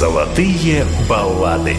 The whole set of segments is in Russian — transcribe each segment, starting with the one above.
Золотые баллады.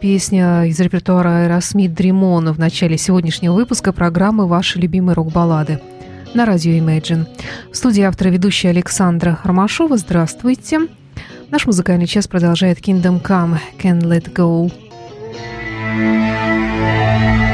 Песня из репертуара Aerosmith «Dream On» в начале сегодняшнего выпуска программы «Ваши любимые рок-баллады» на радио Imagine. В студии автор и ведущая Александра Ромашова. Здравствуйте. Наш музыкальный час продолжает Kingdom Come, Can Let Go. forget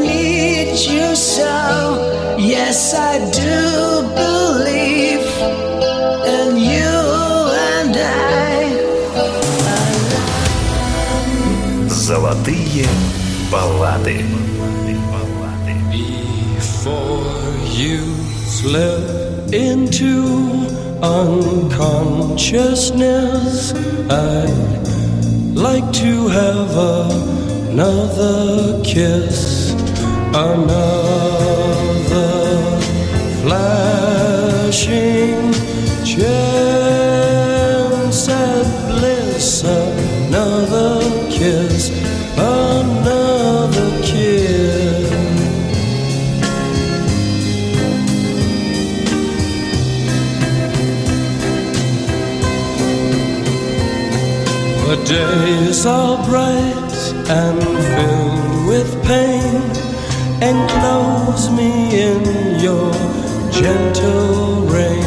need you so. Yes, I do believe in you and I. Золотые баллады. Before you slip into unconsciousness, I'd like to have another kiss another flashing chance at bliss, another kiss, another kiss. The days are bright and. Enclose me in your gentle rain.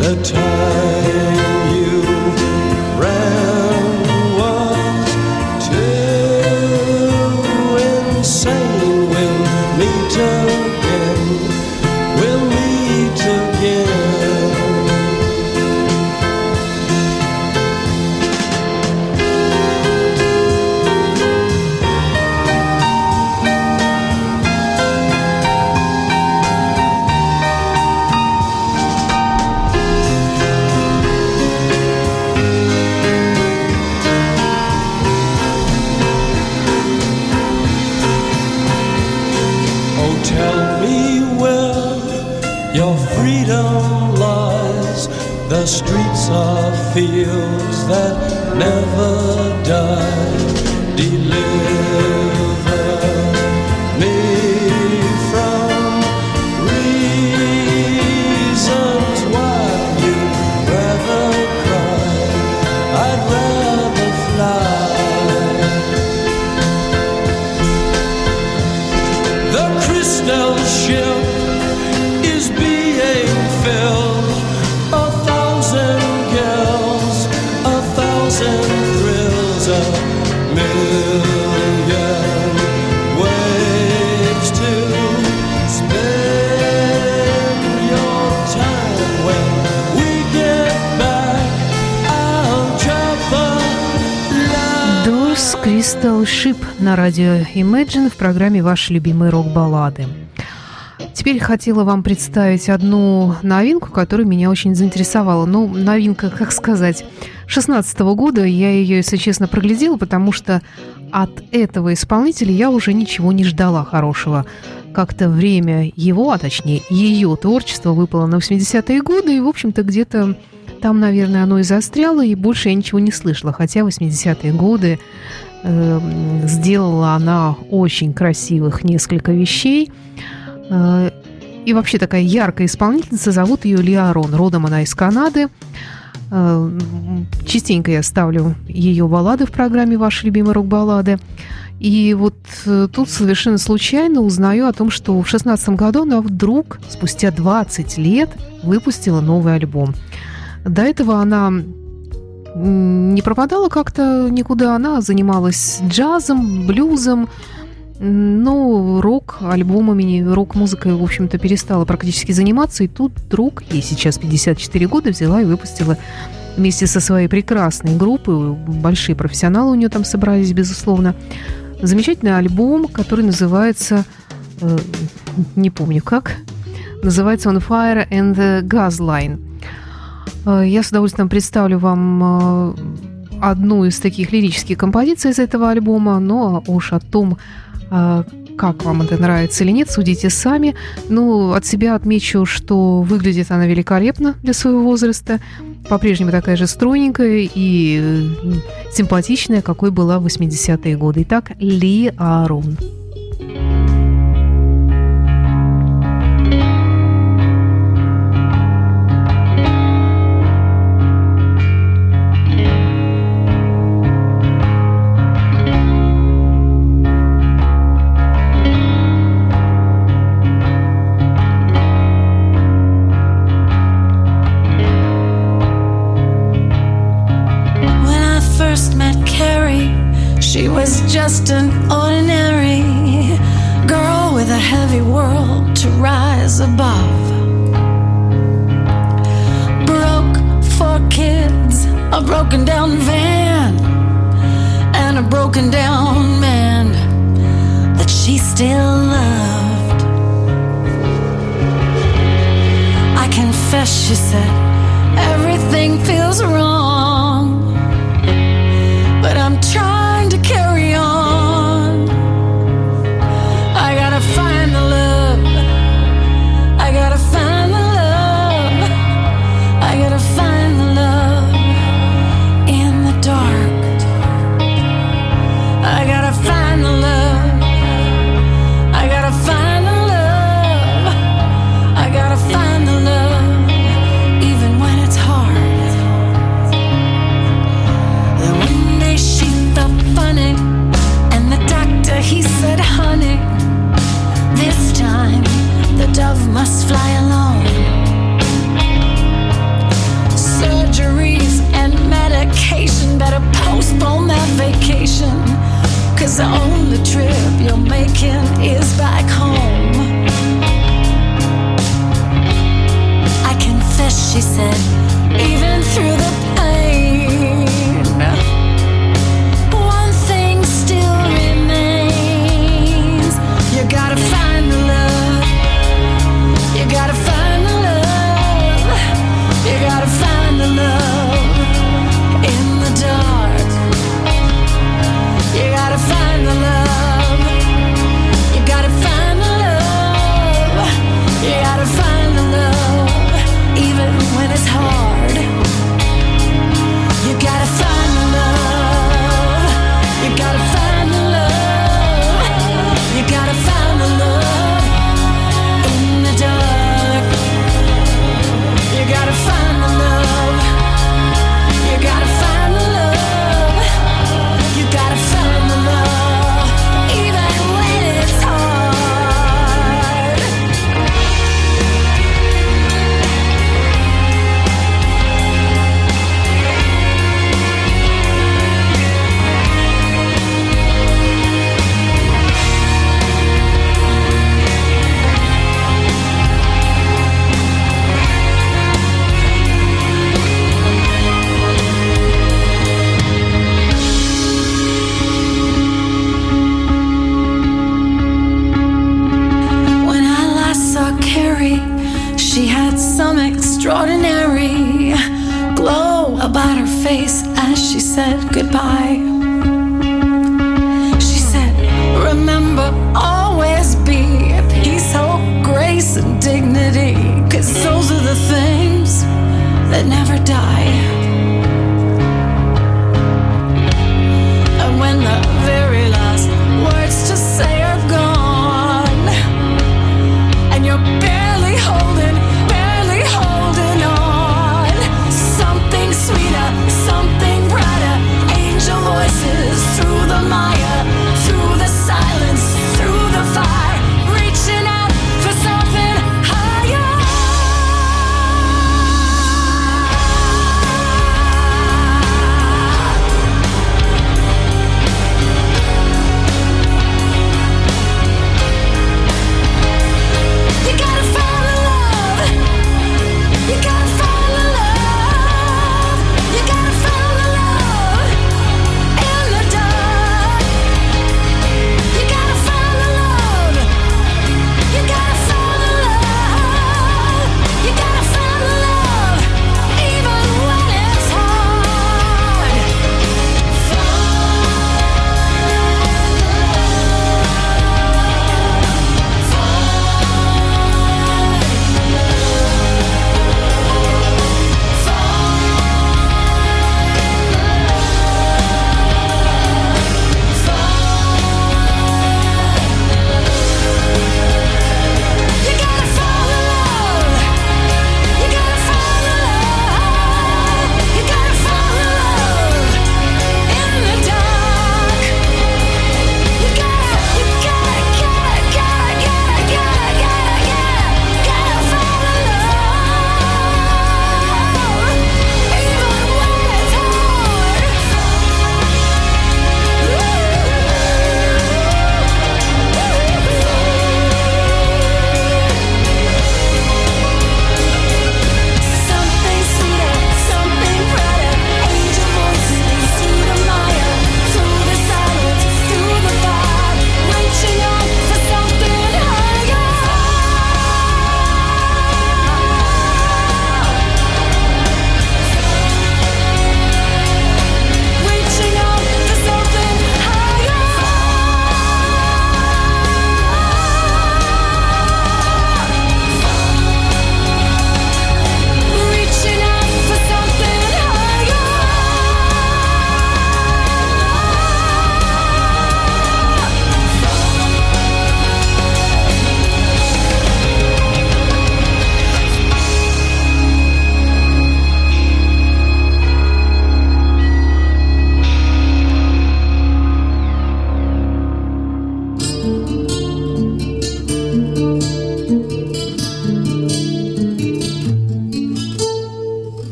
The time программе «Ваши любимые рок-баллады». Теперь хотела вам представить одну новинку, которая меня очень заинтересовала. Ну, новинка, как сказать, 16 года. Я ее, если честно, проглядела, потому что от этого исполнителя я уже ничего не ждала хорошего. Как-то время его, а точнее ее творчество выпало на 80-е годы, и, в общем-то, где-то там, наверное, оно и застряло, и больше я ничего не слышала. Хотя 80-е годы сделала она очень красивых несколько вещей. Э, и вообще такая яркая исполнительница, зовут ее Лиарон. Родом она из Канады. Э, Частенько я ставлю ее баллады в программе «Ваши любимые рок-баллады». И вот э, тут совершенно случайно узнаю о том, что в 2016 году она вдруг, спустя 20 лет, выпустила новый альбом. До этого она не пропадала как-то никуда, она занималась джазом, блюзом, но рок-альбомами, рок-музыкой, в общем-то, перестала практически заниматься. И тут вдруг, ей сейчас 54 года, взяла и выпустила вместе со своей прекрасной группой, большие профессионалы у нее там собрались, безусловно, замечательный альбом, который называется, э, не помню как, называется он «Fire and Gasline». Э, Я с удовольствием представлю вам э, одну из таких лирических композиций из этого альбома, но уж о том, э, как вам это нравится или нет, судите сами. Ну, от себя отмечу, что выглядит она великолепно для своего возраста. По-прежнему такая же стройненькая и симпатичная, какой была в 80-е годы. Итак, Ли Арун.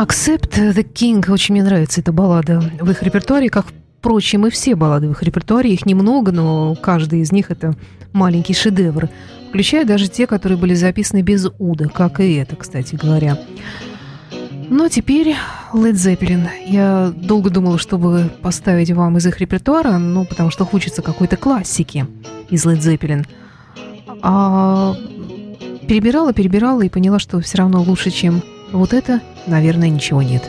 Accept the King. Очень мне нравится эта баллада в их репертуаре, как, впрочем, и все баллады в их репертуаре. Их немного, но каждый из них это маленький шедевр, включая даже те, которые были записаны без уда, как и это, кстати говоря. Ну а теперь Led Zeppelin. Я долго думала, чтобы поставить вам из их репертуара, ну, потому что хочется какой-то классики из Led Zeppelin. А перебирала, перебирала и поняла, что все равно лучше, чем вот это, наверное, ничего нет.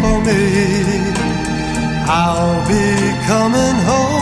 for me. I'll be coming home.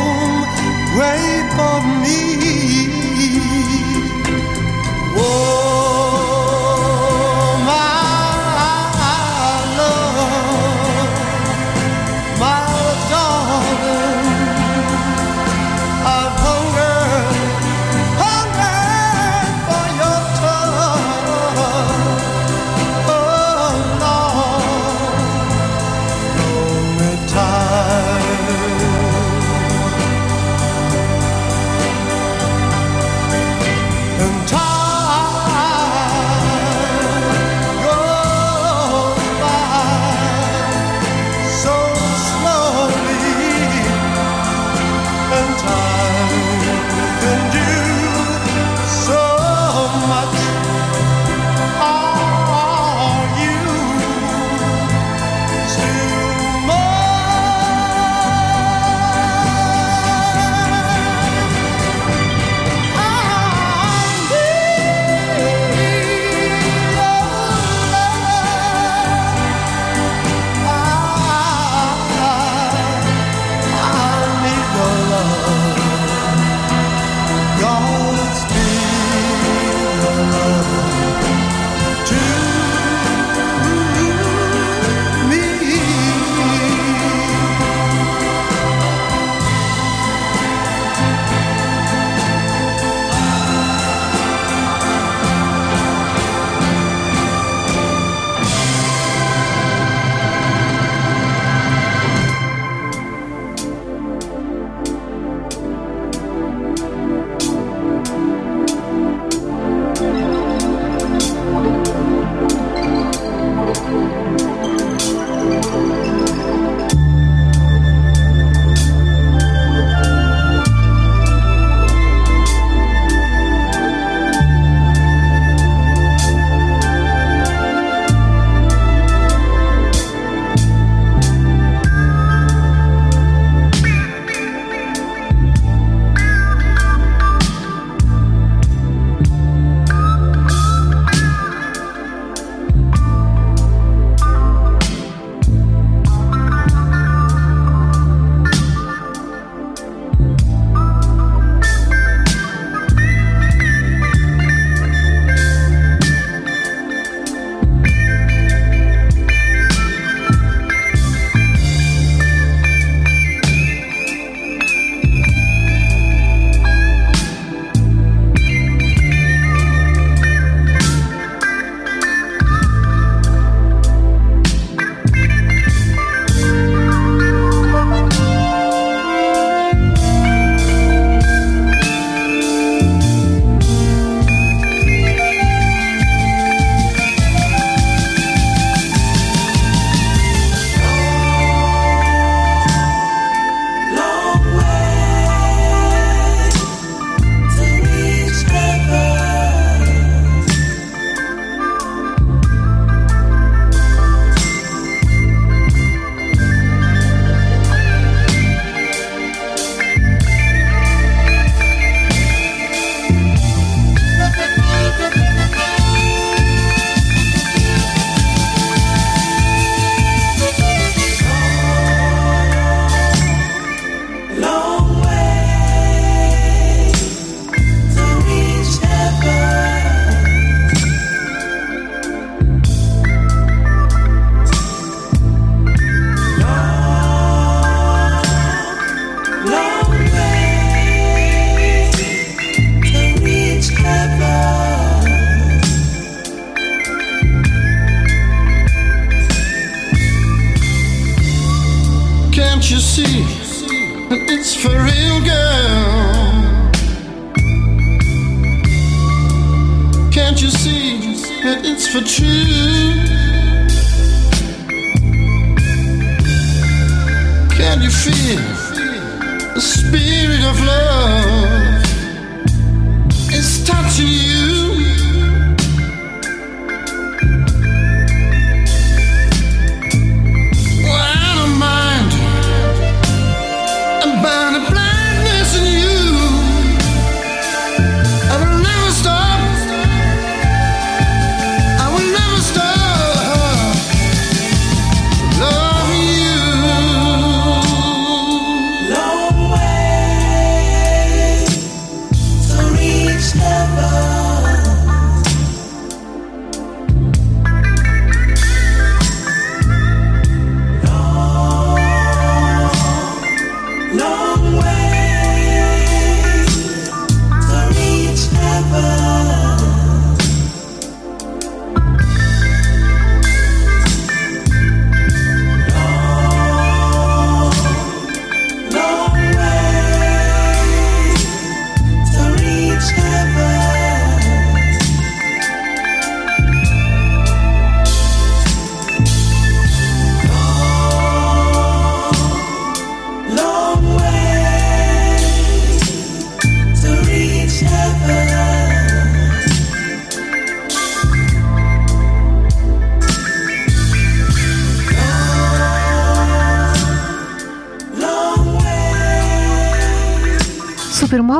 for true.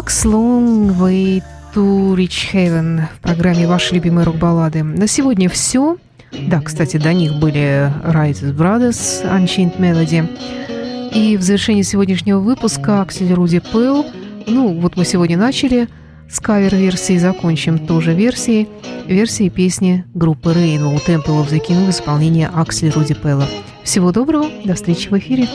Walks Long Way to Rich в программе «Ваши любимые рок-баллады». На сегодня все. Да, кстати, до них были Rides Brothers, Unchained Melody. И в завершении сегодняшнего выпуска Аксель Руди Пэл. Ну, вот мы сегодня начали с кавер-версии, закончим тоже версией. Версией песни группы Rainbow Temple of the King в исполнении Аксель Руди Пэлла. Всего доброго, до встречи в эфире.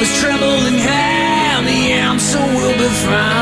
of his trembling hand, the answer will be found.